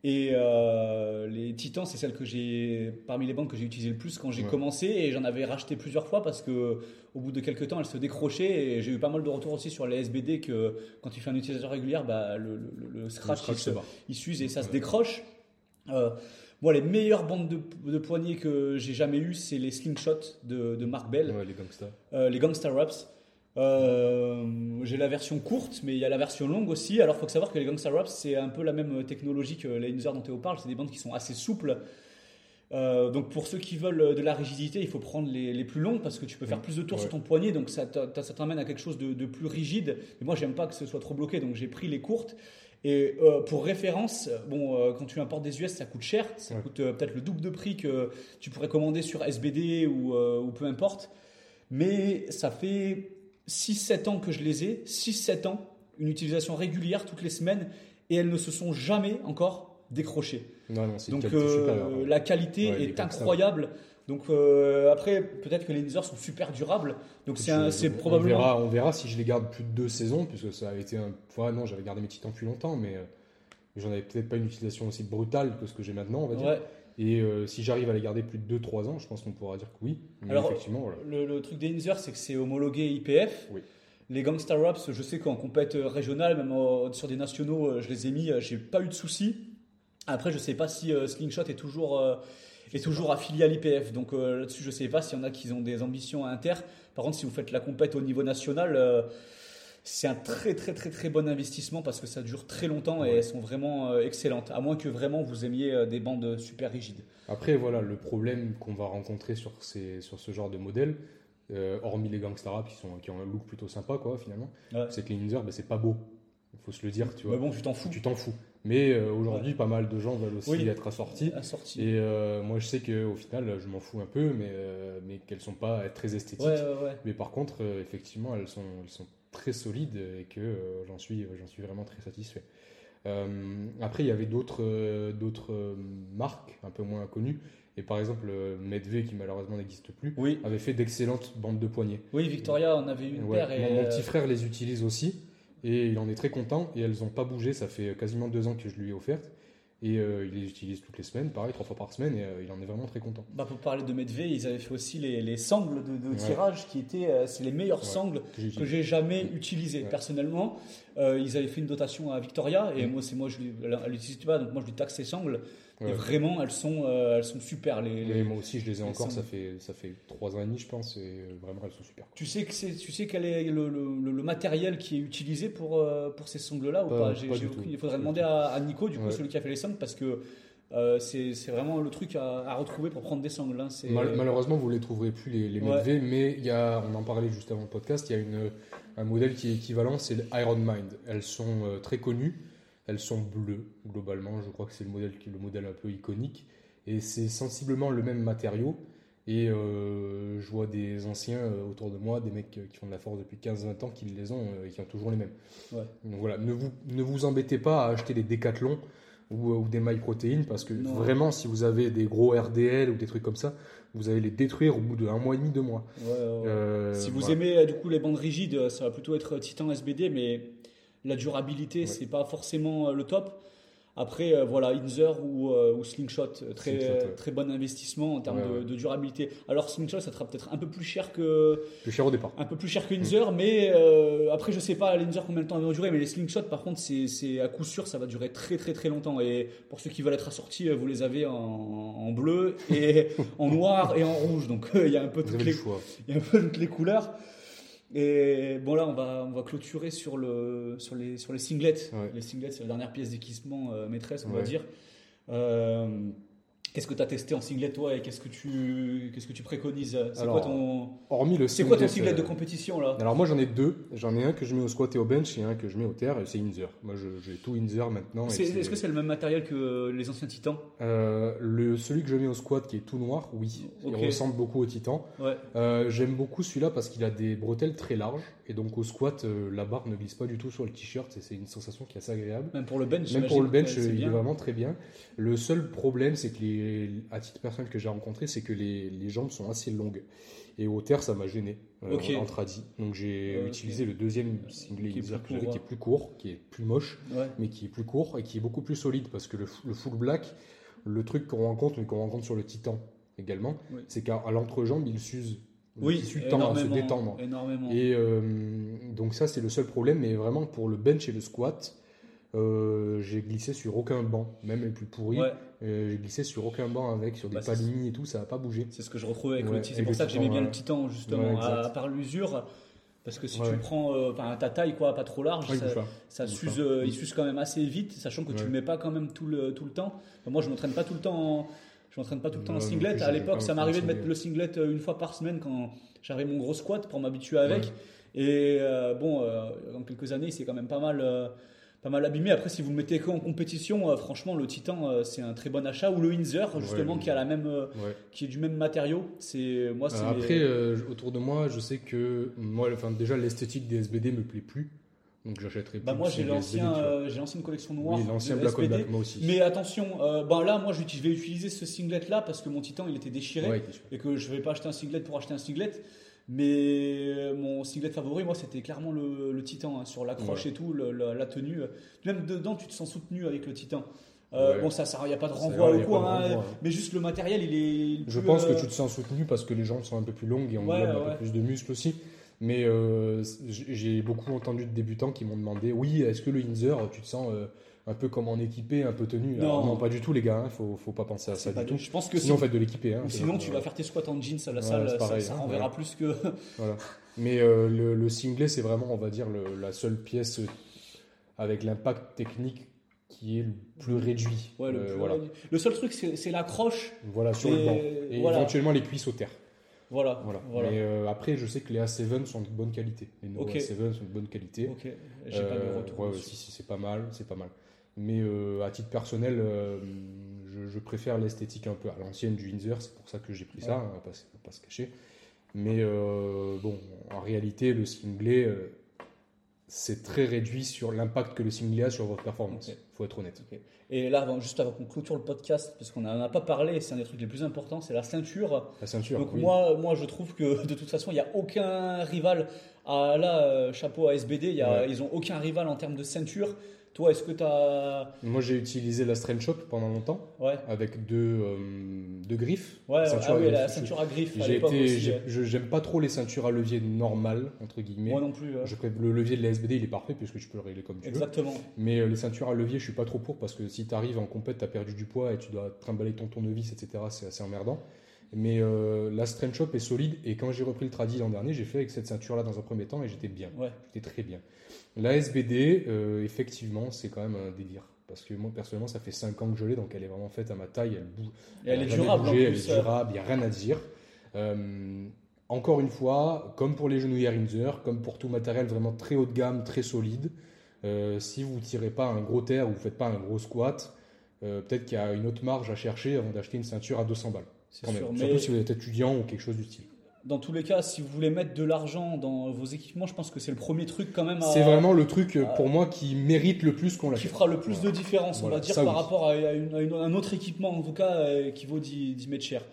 Et euh, les Titans, c'est celle que j'ai parmi les bandes que j'ai utilisées le plus quand j'ai Ouais. commencé et j'en avais racheté plusieurs fois parce que au bout de quelques temps, elles se décrochaient et j'ai eu pas mal de retours aussi sur les SBD que quand tu fais un utilisateur régulier, bah, le, le- le scratch, Le scratch il, s'use et ça se décroche. Euh, moi, les meilleures bandes de, de poignets que j'ai jamais eues, c'est les Slingshot de, de Mark Bell. Ouais, les gangsters. Euh, les Gangsta Raps. Euh, j'ai la version courte, mais il y a la version longue aussi. Alors, il faut savoir que les Gangsta Raps, c'est un peu la même technologie que les Inzer dont Théo parle. C'est des bandes qui sont assez souples. Euh, donc, pour ceux qui veulent de la rigidité, il faut prendre les, les plus longues parce que tu peux faire Mm. plus de tours Ouais. sur ton poignet. Donc, ça ça t'emmène à quelque chose de, de plus rigide. Et moi, j'aime pas que ce soit trop bloqué. Donc, j'ai pris les courtes. Et euh, pour référence, bon, euh, quand tu importes des US, ça coûte cher. Ça Ouais. coûte euh, peut-être le double de prix que tu pourrais commander sur SBD ou, euh, ou peu importe. Mais ça fait 6-7 ans que je les ai, 6-7 ans, une utilisation régulière toutes les semaines, et elles ne se sont jamais encore décrochées. Non, non, Donc qualité euh, la qualité Ouais, est incroyable. Donc euh, après, peut-être que les Niners sont super durables. Donc c'est c'est on probablement... verra, on verra si je les garde plus de deux saisons, puisque ça a été un. Enfin, non, j'avais gardé mes titans depuis longtemps, mais euh, j'en avais peut-être pas une utilisation aussi brutale que ce que j'ai maintenant, on va dire. Ouais. Et euh, si j'arrive à les garder plus de 2-3 ans, je pense qu'on pourra dire que oui. Mais Alors, effectivement, voilà. Le, le truc des Niners, c'est que c'est homologué IPF. Oui. Les Gangsta Raps, je sais qu'en compète régionale, même euh, sur des nationaux, euh, je les ai mis, euh, j'ai pas eu de soucis. Après, je sais pas si euh, Slingshot est toujours, euh, est toujours affilié à l'IPF. Donc euh, là-dessus, je sais pas s'il y en a qui ont des ambitions à inter. Par contre, si vous faites la compète au niveau national, euh, c'est un très très très très bon investissement parce que ça dure très longtemps et Ouais. elles sont vraiment euh, excellentes. À moins que vraiment vous aimiez euh, des bandes super rigides. Après, voilà, le problème qu'on va rencontrer sur, ces, sur ce genre de modèle, euh, hormis les gangsta rap qui, sont, qui ont un look plutôt sympa, quoi, finalement, Ouais. c'est que les ninjas, ben, c'est pas beau. Il faut se le dire, tu vois. Mais bon, tu t'en fous. Tu t'en fous. Mais euh, aujourd'hui, pas mal de gens veulent aussi Oui. être assortis. Assorti. Et euh, moi, je sais qu'au final, je m'en fous un peu, mais, euh, mais qu'elles sont pas très esthétiques. Ouais, ouais, ouais. Mais par contre, effectivement, elles sont, elles sont très solides et que euh, j'en suis, j'en suis vraiment très satisfait. Euh, après, il y avait d'autres euh, d'autres euh, marques un peu moins connues. Et par exemple, euh, Medve, qui malheureusement n'existe plus, Oui, avait fait d'excellentes bandes de poignets. oui, Victoria en avait une Ouais, paire et mon, mon euh, petit frère les utilise aussi et il en est très content. Et elles n'ont pas bougé. Ça fait quasiment deux ans que je lui ai offertes. Et euh, il les utilise toutes les semaines, pareil, trois fois par semaine, et euh, il en est vraiment très content. bah, pour parler de Medve, ils avaient fait aussi les, les sangles de, de Ouais. tirage qui étaient, euh, c'est les meilleurs Ouais. sangles Que j'ai jamais utilisées Ouais. personnellement. Euh, ils avaient fait une dotation à Victoria et Mm. moi c'est moi je elle elle l'utilise pas donc moi je lui taxe ses sangles Et vraiment, elles sont, euh, elles sont super. Les, moi aussi, je les ai encore. Ça fait ça fait trois ans et demi, je pense. Et vraiment, elles sont super. Tu sais que c'est, tu sais quel est le, le, matériel qui est utilisé pour euh, pour ces sangles-là ou pas, Il faudrait demander à, Nico, du coup, celui qui a fait les sangles, parce que euh, c'est vraiment le truc à, retrouver pour prendre des sangles. Hein. malheureusement, vous ne les trouverez plus, les, les mais y a, on en parlait juste avant le podcast, il y a une, un modèle qui est équivalent, c'est l'Iron Mind. Elles sont euh, très connues, elles sont bleues globalement, je crois que c'est le modèle, le modèle un peu iconique, et c'est sensiblement le même matériau. Et euh, je vois des anciens autour de moi, des mecs qui font de la force depuis 15-20 ans, qui les ont et qui ont toujours les mêmes. Donc voilà, ne vous, ne vous embêtez pas à acheter des décathlons ou, des mailles protéines parce que vraiment, si vous avez des gros RDL ou des trucs comme ça, vous allez les détruire au bout d'un mois et demi, deux mois. Euh, si vous aimez euh, du coup les bandes rigides, ça va plutôt être Titan SBD, mais la durabilité, c'est pas forcément euh, le top. Après, euh, voilà, Inzer ou, euh, ou Slingshot, très, très bon investissement en termes de, durabilité. Alors, Slingshot, ça sera peut-être un peu plus cher que. Plus cher au départ. Un peu plus cher que Inzer, mais après, je sais pas, l'Inzer combien de temps ils vont durer, mais les Slingshot, par contre, c'est à coup sûr, ça va durer très, très, très longtemps. Et pour ceux qui veulent être assortis, vous les avez en, en bleu, et <laughs> en noir et en rouge. Donc, il y a un peu toutes les, il y a un peu toutes les couleurs. Et bon là, on va, on va clôturer sur, le, sur, les, sur les singlets. Les singlets, c'est la dernière pièce d'équipement euh, maîtresse, on va dire. Euh, Qu'est-ce que tu as testé en singlet toi et qu'est-ce que tu qu'est-ce que tu préconises? C'est quoi ton hormis le C'est quoi ton singlet de compétition là? Alors moi j'en ai deux, j'en ai un que je mets au squat et au bench et un que je mets au terre et c'est Inzer. Moi j'ai tout Inzer maintenant. Est-ce que c'est le même matériel que les anciens Titans? Euh, le celui que je mets au squat qui est tout noir, oui, il ressemble beaucoup au Titan. Ouais. Euh, j'aime beaucoup celui-là parce qu'il a des bretelles très larges et donc au squat euh, la barre ne glisse pas du tout sur le t-shirt c'est une sensation qui est assez agréable. Même pour le bench. Même pour le bench, il est vraiment très bien. Le seul problème c'est que les à titre personnel que j'ai rencontré, c'est que les, les, jambes sont assez longues. Et au terre, ça m'a gêné euh, en tradi. Donc j'ai utilisé le deuxième single qui est, qui est plus court, qui est plus moche, mais qui est plus court et qui est beaucoup plus solide parce que le, full black, le truc qu'on rencontre, mais qu'on rencontre sur le Titan également, c'est qu'à l'entrejambe, il s'use. Oui, il tend à se détendre. Énormément. Et euh, donc ça, c'est le seul problème. Mais vraiment, pour le bench et le squat, euh, j'ai glissé sur aucun banc, même les plus pourris. Euh, j'ai glissé sur aucun banc avec, sur des bah, et tout, ça n'a pas bougé. C'est ce que je retrouvais avec le Titan. C'est pour ça que j'aimais bien le Titan, justement, à, part l'usure. Parce que si tu prends euh, ta taille, quoi, pas trop large, ça, s'use, il s'use quand même assez vite, sachant que tu le mets pas quand même tout le, tout le temps. moi, je m'entraîne pas tout le temps. Je m'entraîne pas tout le temps en singlet. À l'époque, ça m'arrivait de mettre le singlet une fois par semaine quand j'avais mon gros squat pour m'habituer avec. Et bon, dans quelques années, c'est quand même pas mal pas mal abîmé. Après, si vous le mettez qu'en compétition, euh, franchement, le Titan, euh, c'est un très bon achat. Ou le Windsor, justement, qui a la même, euh, qui est du même matériau. C'est moi. Après, autour de moi, je sais que moi, enfin, déjà, l'esthétique des SBD me plaît plus. Donc j'achèterai bah moi j'ai l'ancien j'ai l'ancienne collection noire oui, l'ancien Black Black moi aussi. Mais attention bah là moi je vais utiliser ce singlet là parce que mon Titan il était déchiré et que je vais pas acheter un singlet pour acheter un singlet. Mais euh, mon singlet favori, moi, c'était clairement le, Titan, hein, sur l'accroche et tout, la, tenue. Même dedans, tu te sens soutenu avec le Titan. Euh, bon, ça, il n'y a pas de renvoi au quoi, hein, mais juste le matériel, il est. Je pense que euh, tu te sens soutenu parce que les jambes sont un peu plus longues et on a un peu plus de muscles aussi. Mais j'ai beaucoup entendu de débutants qui m'ont demandé oui, est-ce que le Inzer, tu te sens un peu comme en équipé, un peu tenu? Non, pas du tout, les gars. Il hein, faut, faut pas penser à ça du tout. Je pense que sinon, faites de l'équipé. Hein, sinon, tu vas faire tes squats en jeans à la salle, pareil, ça, renverra hein, plus que. <laughs> voilà. Mais euh, le, le, singlet, c'est vraiment, on va dire, la seule pièce avec l'impact technique qui est le plus réduit. Ouais, le, euh, voilà. le, seul truc, c'est l'accroche. Voilà, sur le banc. Et éventuellement les cuisses au terre. Voilà. voilà. Mais euh, après, je sais que les A7 sont de bonne qualité. Les Nova A7 sont de bonne qualité. Ok. J'ai pas de retour. Ouais, si, si, c'est pas mal, c'est pas mal. Mais euh, à titre personnel, euh, je, préfère l'esthétique un peu à l'ancienne du Windsor, c'est pour ça que j'ai pris ça, on va pas, pas se cacher. Mais euh, bon, en réalité, le singlet, c'est très réduit sur l'impact que le singlet a sur votre performance. Il faut être honnête. Et là, juste avant qu'on clôture le podcast, parce qu'on n'en a pas parlé, c'est un des trucs les plus importants, c'est la ceinture. La ceinture. Donc moi, moi, je trouve que de toute façon, il n'y a aucun rival. À, là, chapeau à SBD, y a, ils n'ont aucun rival en termes de ceinture. Toi, est-ce que tu as. Moi, j'ai utilisé la Strength Shop pendant longtemps. Ouais. Avec deux, euh, deux griffes. Ouais, Ceinture ah oui, la ceinture à griffes. J'ai été, j'aime pas trop les ceintures à levier normales entre guillemets. Moi non plus. ouais. Je le levier de la SBD, il est parfait puisque tu peux le régler comme tu veux. Exactement. Mais euh, les ceintures à levier, je suis pas trop pour parce que si tu arrives en compète, tu as perdu du poids et tu dois trimballer ton tournevis, etc. C'est assez emmerdant. Mais euh, la Strength Shop est solide et quand j'ai repris le tradi l'an dernier, j'ai fait avec cette ceinture-là dans un premier temps et j'étais bien. Ouais. J'étais très bien. La SBD, euh, effectivement, c'est quand même un délire. Parce que moi, personnellement, ça fait 5 ans que je l'ai, donc elle est vraiment faite à ma taille. Elle bouge. Elle est durable bougé, Elle est durable, il n'y a rien à dire. Euh, encore une fois, comme pour les genouillères Inzer, comme pour tout matériel vraiment très haut de gamme, très solide, euh, si vous ne tirez pas un gros terre ou vous ne faites pas un gros squat, peut-être qu'il y a une autre marge à chercher avant d'acheter une ceinture à 200 balles. C'est quand même. sûr. Surtout si vous êtes étudiant ou quelque chose du style. Dans tous les cas, si vous voulez mettre de l'argent dans vos équipements, je pense que c'est le premier truc quand même C'est vraiment le truc pour moi qui mérite le plus qu'on qui l'achète. fera le plus Voilà. de différence, on va dire, par oui. rapport à, une- à une- un autre équipement, en tout cas, euh, qui vaut 10, 10 mètres cher.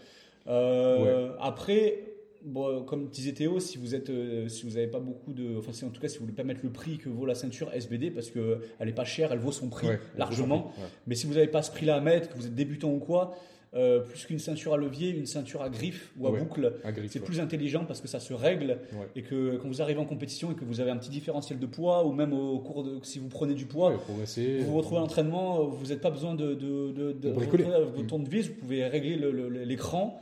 Euh, Après, bon, comme disait Théo, si vous êtes, euh, si vous n'avez pas beaucoup de, enfin, si, en tout cas, si vous voulez pas mettre le prix que vaut la ceinture SBD, parce que elle est pas chère, elle vaut son prix Ouais, largement. ouais. Mais si vous n'avez pas ce prix-là à mettre, que vous êtes débutant ou quoi, euh, plus qu'une ceinture à levier, une ceinture à griffe ou à Ouais. boucle, c'est ouais. plus intelligent parce que ça se règle Ouais. et que quand vous arrivez en compétition et que vous avez un petit différentiel de poids ou même au cours de si vous prenez du poids, vous vous retrouvez à l'entraînement, vous n'avez pas besoin de, de, de, de bricoler. retrouver avec votre Mm. tournevis, vous pouvez régler le- le- l'écran.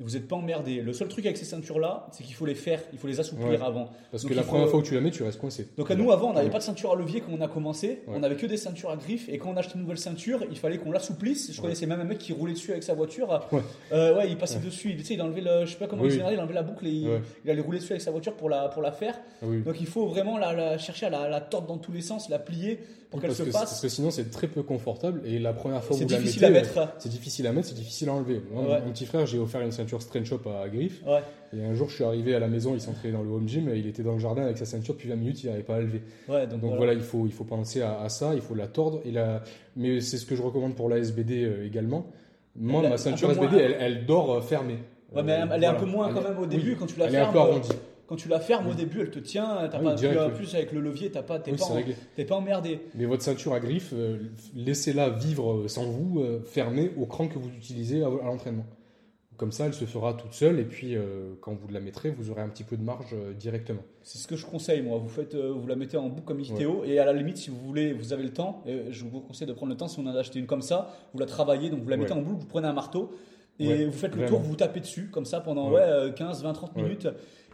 Vous n'êtes pas emmerdé. Le seul truc avec ces ceintures-là, c'est qu'il faut les faire, il faut les assouplir Ouais. avant. Parce Donc que la faut- première fois que tu la mets, tu restes coincé. Donc à nous avant, on n'avait pas de ceinture à levier quand on a commencé, Ouais. on avait que des ceintures à griffes et quand on achetait une nouvelle ceinture, il fallait qu'on l'assouplisse. Je connaissais même un mec qui roulait dessus avec sa voiture. Ouais. Euh, ouais, il passait dessus, il, il enlevait le, je sais pas comment Oui, il il enlevait la boucle et il, allait rouler dessus avec sa voiture pour la pour la faire. Ah oui. Donc il faut vraiment la, la- chercher à la, la tordre dans tous les sens, la plier pour qu'elle parce, se que, passe. parce que sinon c'est très peu confortable et la première fois où C'est vous la difficile mettez, à mettre. euh, c'est difficile à mettre, c'est difficile à enlever. Moi, Ouais. Mon petit frère, j'ai offert une ceinture Strange Shop à Griff Ouais, et un jour je suis arrivé à la maison, il s'entraînait dans le home gym, et il était dans le jardin avec sa ceinture depuis 20 minutes, il n'arrivait pas à lever. ouais, donc, Donc voilà. voilà, il, faut, il faut penser à, à ça, il faut la tordre. Et la... Mais c'est ce que je recommande pour la SBD euh, également. Moi, ma ceinture moins- SBD, elle, elle dort euh, fermée. Ouais, mais elle est un peu moins quand même au oui, début quand tu la Elle est un peu arrondie. Quand tu la fermes au début, elle te tient. T'as Oui, pas, direct, plus avec le levier, t'as pas, t'es pas, en- pas emmerdé. Mais votre ceinture à griffe, euh, laissez-la vivre euh, sans vous, euh, fermée au cran que vous utilisez à, à l'entraînement. Comme ça, elle se fera toute seule et puis euh, quand vous la mettrez, vous aurez un petit peu de marge euh, directement. C'est ce que je conseille, moi. Vous faites, euh, vous la mettez en boucle comme dit Ouais. Et à la limite, si vous voulez, vous avez le temps. je vous conseille de prendre le temps. Si on en a acheté une comme ça, vous la travaillez, donc vous la mettez Ouais. en boucle, vous prenez un marteau et Ouais, vous faites le vraiment. tour, vous tapez dessus comme ça pendant Ouais. ouais, euh, 15, 20, 30 Ouais. minutes,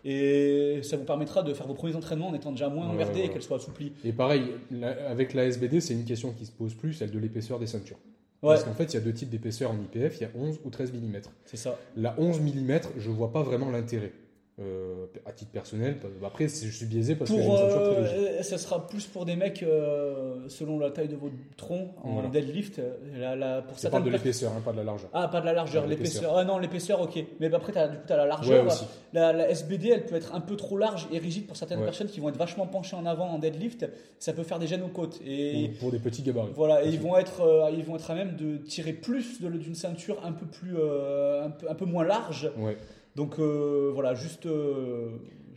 et ça vous permettra de faire vos premiers entraînements en étant déjà moins Ouais, emmerdé ouais, et ouais. qu'elle soit assouplie. Et pareil, la- avec la SBD, c'est une question qui se pose plus, celle de l'épaisseur des ceintures. Parce qu'en fait, il y a deux types d'épaisseur en IPF, il y a 11 ou 13 mm. c'est ça. La 11 mm, je vois pas vraiment l'intérêt. Euh, à titre personnel, après je suis biaisé parce que Pour, une ceinture très euh, ça sera plus pour des mecs euh, selon la taille de votre tronc en Voilà. deadlift. euh, La, la, pour pas de l'épaisseur, hein, pas de la largeur. Ah, pas de la largeur, l'épaisseur. Ah non, l'épaisseur, ok. Mais après, as, du coup, tu as la Ouais, largeur. aussi. la, la SBD, elle peut être un peu trop large et rigide pour certaines Ouais. personnes qui vont être vachement penchées en avant en deadlift. Ça peut faire des gênes aux côtes. Et Pour, pour des petits gabarits. voilà, et ils vont, être, ils vont être à même de tirer plus d'une ceinture un peu, plus, un, peu, un peu moins large. Ouais. Donc euh, voilà, juste, euh,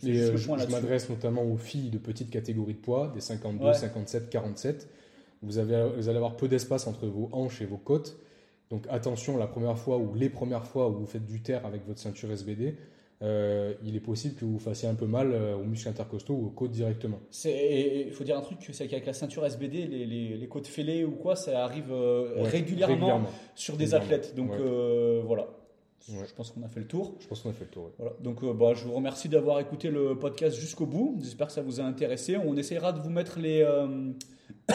juste euh, je, je m'adresse notamment aux filles de petites catégories de poids, des 52, Ouais. 57, 47. Vous, avez, vous allez avoir peu d'espace entre vos hanches et vos côtes. Donc attention, la première fois ou les premières fois où vous faites du terre avec votre ceinture SBD, euh, il est possible que vous fassiez un peu mal aux muscles intercostaux ou aux côtes directement. Il faut dire un truc, c'est qu'avec la ceinture SBD, les, les, les côtes fêlées ou quoi, ça arrive euh, Ouais, régulièrement, sur des Régulièrement. athlètes. Donc Ouais. euh, voilà, Ouais. je pense qu'on a fait le tour. Je pense qu'on a fait le tour. Voilà. Donc euh, bah, je vous remercie d'avoir écouté le podcast jusqu'au bout. J'espère que ça vous a intéressé. On essaiera de vous mettre les, euh, <coughs>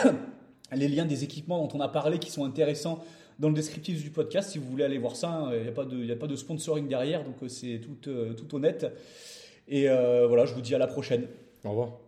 les liens des équipements dont on a parlé qui sont intéressants dans le descriptif du podcast. Si vous voulez aller voir ça, il n'y a, pas de- y a pas de sponsoring derrière, donc euh, c'est tout, euh, tout honnête. Et voilà, je vous dis à la prochaine. Au revoir.